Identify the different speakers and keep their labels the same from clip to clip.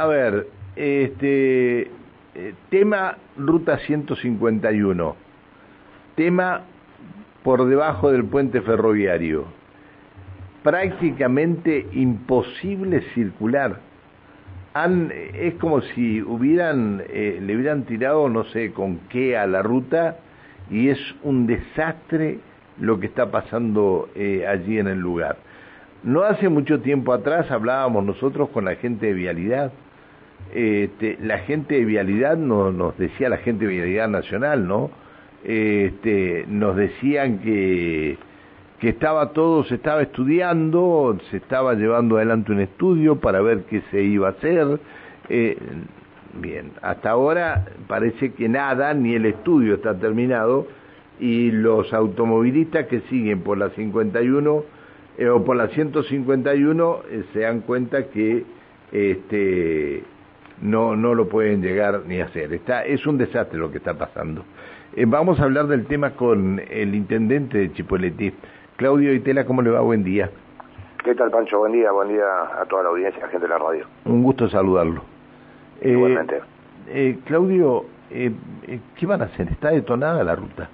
Speaker 1: A ver, este eh, tema Ruta 151, tema por debajo del puente ferroviario, prácticamente imposible circular. Han, es como si hubieran, eh, le hubieran tirado no sé con qué a la ruta y es un desastre lo que está pasando eh, allí en el lugar. No hace mucho tiempo atrás hablábamos nosotros con la gente de Vialidad. Este, la gente de Vialidad no, nos decía, la gente de Vialidad Nacional, ¿no? Este, nos decían que, que estaba todo, se estaba estudiando, se estaba llevando adelante un estudio para ver qué se iba a hacer. Eh, bien, hasta ahora parece que nada, ni el estudio está terminado y los automovilistas que siguen por la 51 eh, o por la 151 eh, se dan cuenta que este no no lo pueden llegar ni hacer. Está es un desastre lo que está pasando. Eh, vamos a hablar del tema con el intendente de Chipoleti. Claudio Itela, ¿cómo le va? Buen día.
Speaker 2: ¿Qué tal, Pancho? Buen día, buen día a toda la audiencia a la gente de la radio.
Speaker 1: Un gusto saludarlo.
Speaker 2: Igualmente.
Speaker 1: Claudio, ¿qué van a hacer? ¿Está detonada la ruta?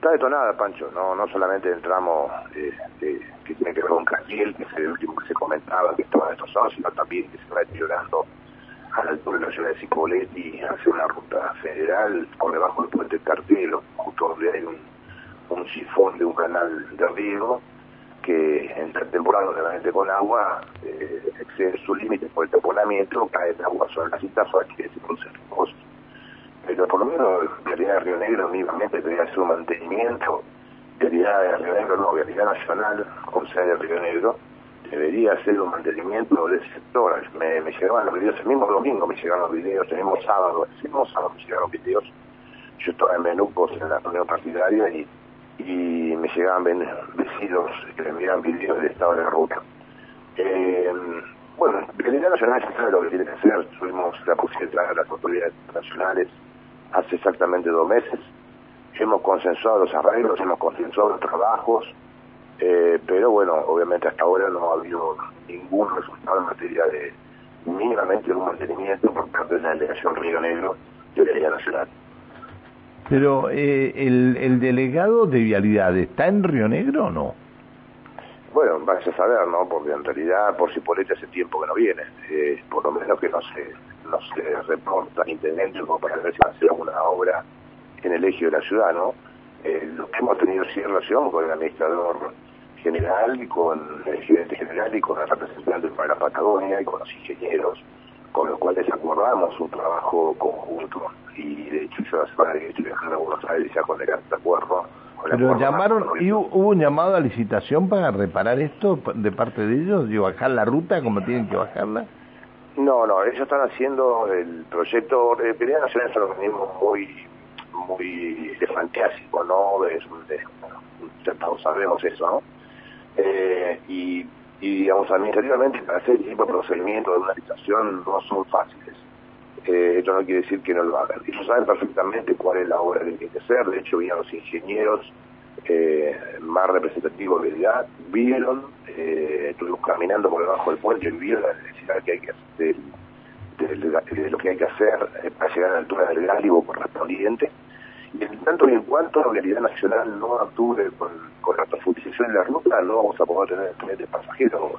Speaker 2: Está detonada, Pancho, no no solamente el tramo eh, que tiene que ver con Castiel, que es el último que se comentaba, que estaba destrozado, sino también que se va deteriorando a la altura de la ciudad de Cipoletti hacia una ruta federal por debajo del puente Cartelo, justo donde hay un, un sifón de un canal de riego que en temporada realmente con agua eh, excede su límite por el taponamiento, cae el agua sobre las citas, que se producen pero por lo menos Vialidad de Río Negro mínimamente debería hacer un mantenimiento, Vialidad de Río Negro no, Vialidad Nacional, con sede de Río Negro, debería hacer un mantenimiento del sector. Me, llegaban los videos, el mismo domingo me llegaron los videos, el mismo sábado, el mismo sábado me llegaron videos. Yo estaba en Menucos en la reunión partidaria y, y me llegaban vecinos que me enviaban videos del estado de la ruta. Eh, bueno, Vialidad Nacional ya sabe lo que tiene que hacer, tuvimos la posibilidad de las autoridades nacionales hace exactamente dos meses. Hemos consensuado los arreglos, hemos consensuado los trabajos, eh, pero bueno, obviamente hasta ahora no ha habido ningún resultado en materia de mínimamente un mantenimiento por parte de la delegación Río Negro de Vialidad Nacional.
Speaker 1: Pero eh, el, el delegado de Vialidad, ¿está en Río Negro o no?
Speaker 2: Bueno, vas a saber, ¿no? Porque en realidad por Cipolletti hace tiempo que no viene, eh, por lo menos que no se, no se reporta intendente como para ver si va a hacer alguna obra en el eje de la ciudad, ¿no? Eh, lo que hemos tenido sí relación con el administrador general y con el gerente general y con el representante para la Patagonia y con los ingenieros, con los cuales acordamos un trabajo conjunto. Y de hecho yo la semana que estoy viajando a Buenos Aires ya con el acuerdo
Speaker 1: pero llamaron, y hubo un llamado a licitación para reparar esto de parte de ellos, y bajar la ruta como tienen que bajarla.
Speaker 2: No, no, ellos están haciendo el proyecto, de Pelea Nacional es un organismo muy, muy fantástico, ¿no? Es todos sabemos eso, ¿no? Eh, y, y, digamos, administrativamente para hacer el tipo de procedimiento de una licitación no son fáciles. Eh, esto no quiere decir que no lo hagan. Ellos saben perfectamente cuál es la obra que tiene que hacer. De hecho, vinieron los ingenieros eh, más representativos de edad, vieron, eh, estuvimos caminando por debajo del puente y vieron la necesidad que hay que hacer, de, lo que hay que hacer eh, para llegar a la altura del gálibo correspondiente. Y en tanto y en cuanto la realidad nacional no actúe con, con la profundización de la ruta, no vamos a poder tener tren de pasajeros.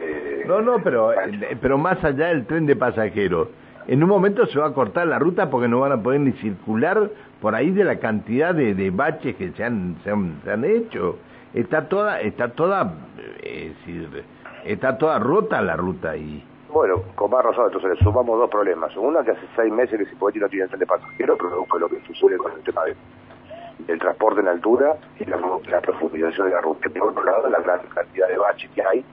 Speaker 1: Eh, no, no, pero, pero más allá del tren de pasajeros en un momento se va a cortar la ruta porque no van a poder ni circular por ahí de la cantidad de, de baches que se han, se han, hecho. Está toda, está toda, eh, está toda rota la ruta ahí.
Speaker 2: Bueno, con más razón, entonces le sumamos dos problemas. Una, que hace seis meses que puede no tiene tren de pasajeros, pero lo que sucede con el tema del transporte en altura y la, profundización de la ruta. Por otro lado, la gran cantidad de baches que hay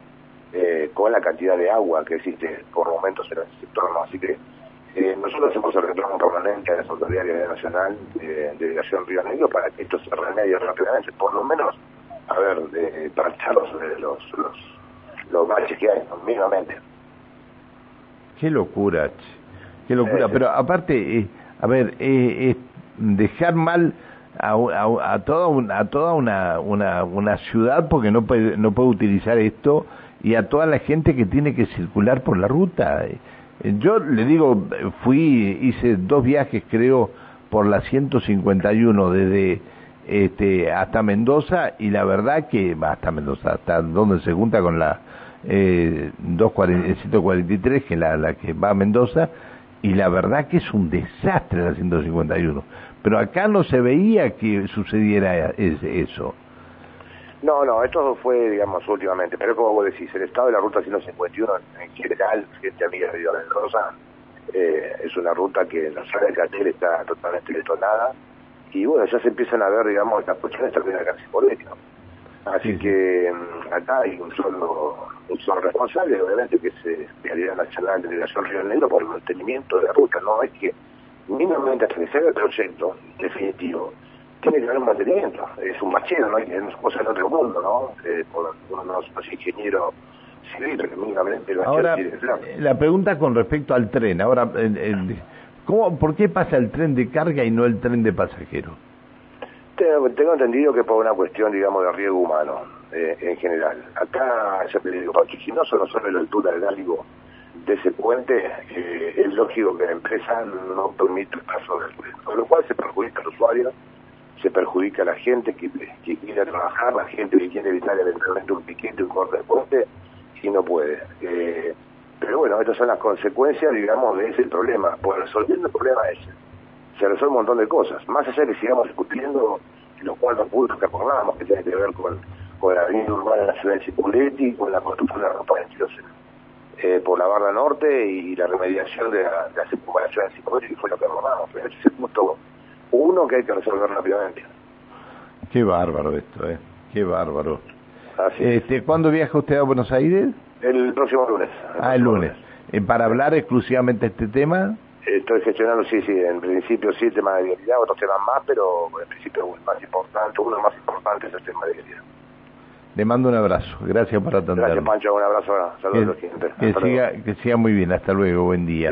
Speaker 2: eh, con la cantidad de agua que existe por momentos en el sector. Así que eh, nosotros hacemos el reclamo permanente a la Autoridad Nacional de Delegación Río Negro para que esto se remedie rápidamente, por lo menos, a ver, de parchar los, los, los, baches que hay, mínimamente.
Speaker 1: Qué locura, qué locura. Pero aparte, eh, a ver, eh, dejar mal a, a, toda, una, a toda una, una, una ciudad porque no puede, no puede utilizar esto y a toda la gente que tiene que circular por la ruta. Yo le digo, fui, hice dos viajes creo por la 151 desde este, hasta Mendoza y la verdad que, hasta Mendoza, hasta donde se junta con la eh, 143 que es la, la que va a Mendoza y la verdad que es un desastre la 151. Pero acá no se veía que sucediera eso.
Speaker 2: No, no, esto fue, digamos, últimamente, pero como vos decís, el estado de la ruta 151 en general, gente amiga de eh, es una ruta que en la sala de cartel está totalmente detonada y bueno, ya se empiezan a ver, digamos, las cuestiones también acá en Así que mm, acá hay un solo, un solo responsable, obviamente, que es Realidad Nacional de Delegación Río Negro por el mantenimiento de la ruta, ¿no? Es que mínimamente hasta que se haga el proyecto definitivo, tiene que haber un mantenimiento. Es un machero, ¿no? Es cosa en otro mundo, ¿no? Eh, por unos, unos ingenieros civiles que mínimamente
Speaker 1: Ahora, la pregunta con respecto al tren. Ahora, ¿cómo, ¿por qué pasa el tren de carga y no el tren de pasajeros?
Speaker 2: Tengo, entendido que por una cuestión, digamos, de riesgo humano, eh, en general. Acá, ya te digo, si no solo sobre la altura del algo de ese puente, eh, es lógico que la empresa no permite el paso del tren, con lo cual se perjudica al usuario, se perjudica a la gente que, que quiere trabajar, la gente que quiere evitar eventualmente un piquete, un corte de puente, y no puede. Eh, pero bueno, estas son las consecuencias, digamos, de ese problema. Pues resolviendo el problema ese, se resuelve un montón de cosas. Más allá de que sigamos discutiendo los cuatro puntos que acordamos, que tienen que ver con, con la avenida urbana de la ciudad de Cipuletti, con la construcción de la ropa de eh, por la barra norte y la remediación de la, de la circunvalación de Cipuletti, que fue lo que acordamos. Pero ese es el punto uno que hay que resolver rápidamente.
Speaker 1: Qué bárbaro esto, ¿eh? Qué bárbaro. este, ¿Cuándo viaja usted a Buenos Aires?
Speaker 2: El próximo lunes.
Speaker 1: ah, el lunes. Eh, ¿Para hablar exclusivamente de este tema?
Speaker 2: Estoy gestionando, sí, sí, en principio sí, el tema de vialidad, otros temas más, pero en principio el más importante, uno de los más importantes es el tema de vialidad.
Speaker 1: Le mando un abrazo, gracias por atenderme.
Speaker 2: Gracias Pancho, un abrazo, saludos
Speaker 1: que, que siga, que siga muy bien, hasta luego, buen día.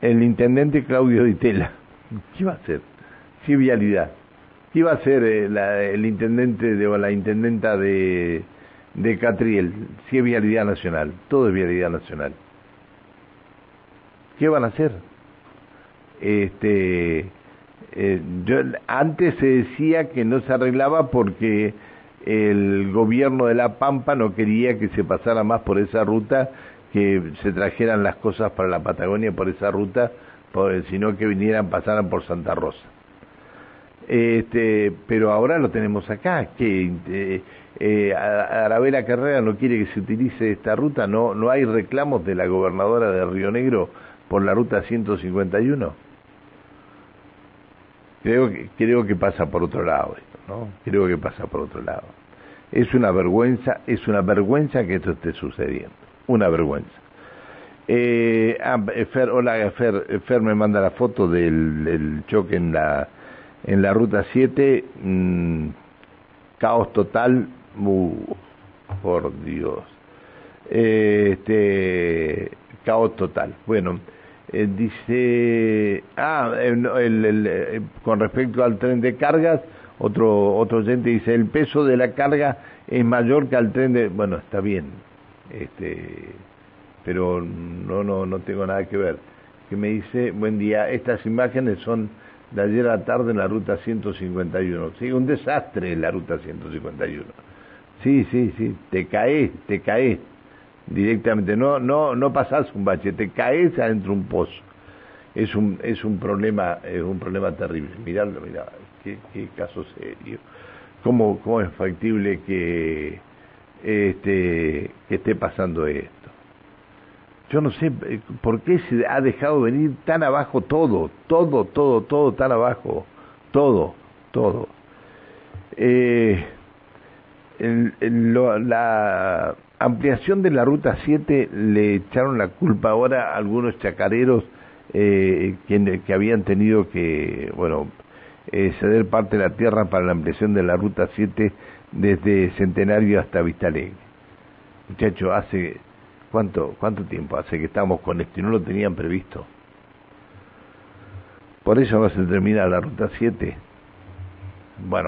Speaker 1: el intendente Claudio Ditela, ¿qué va a hacer? Sí, vialidad. ¿Qué iba a hacer eh, el intendente de, o la intendenta de, de Catriel? Es vialidad nacional, todo es vialidad nacional. ¿Qué van a hacer? Este, eh, yo, antes se decía que no se arreglaba porque el gobierno de La Pampa no quería que se pasara más por esa ruta, que se trajeran las cosas para la Patagonia por esa ruta, sino que vinieran, pasaran por Santa Rosa. Este, pero ahora lo tenemos acá, que eh, eh, Arabela Carrera no quiere que se utilice esta ruta, no, no hay reclamos de la gobernadora de Río Negro por la ruta 151. Creo que, creo que pasa por otro lado esto, ¿no? Creo que pasa por otro lado. Es una vergüenza, es una vergüenza que esto esté sucediendo, una vergüenza. Eh, ah, hola Fer, Fer me manda la foto del, choque en la en la ruta 7, mm, caos total, por Dios. este, caos total. Bueno, eh, dice, ah, el, con respecto al tren de cargas, otro, otro oyente dice, el peso de la carga es mayor que al tren de, bueno, está bien, este, pero no, no, no tengo nada que ver. Que me dice, buen día, estas imágenes son de ayer a la tarde en la ruta 151. Sí, un desastre la ruta 151. Sí, sí, sí, te caes, te caes directamente, no, no, no pasás un bache, te caes adentro de un pozo. Es un, es un problema, es un problema terrible. Mirarlo, mirá, qué, qué caso serio. ¿Cómo, cómo es factible que, este, que esté pasando esto? yo no sé eh, por qué se ha dejado venir tan abajo todo, todo, todo, todo tan abajo, todo, todo. Eh, la ampliación de la ruta 7 le echaron la culpa ahora a algunos chacareros eh, que, que, habían tenido que, bueno, eh, ceder parte de la tierra para la ampliación de la ruta 7 desde Centenario hasta Vistalegre. Muchachos, hace ¿Cuánto, ¿Cuánto tiempo hace que estamos con esto y no lo tenían previsto? Por eso no se termina la ruta 7. Bueno.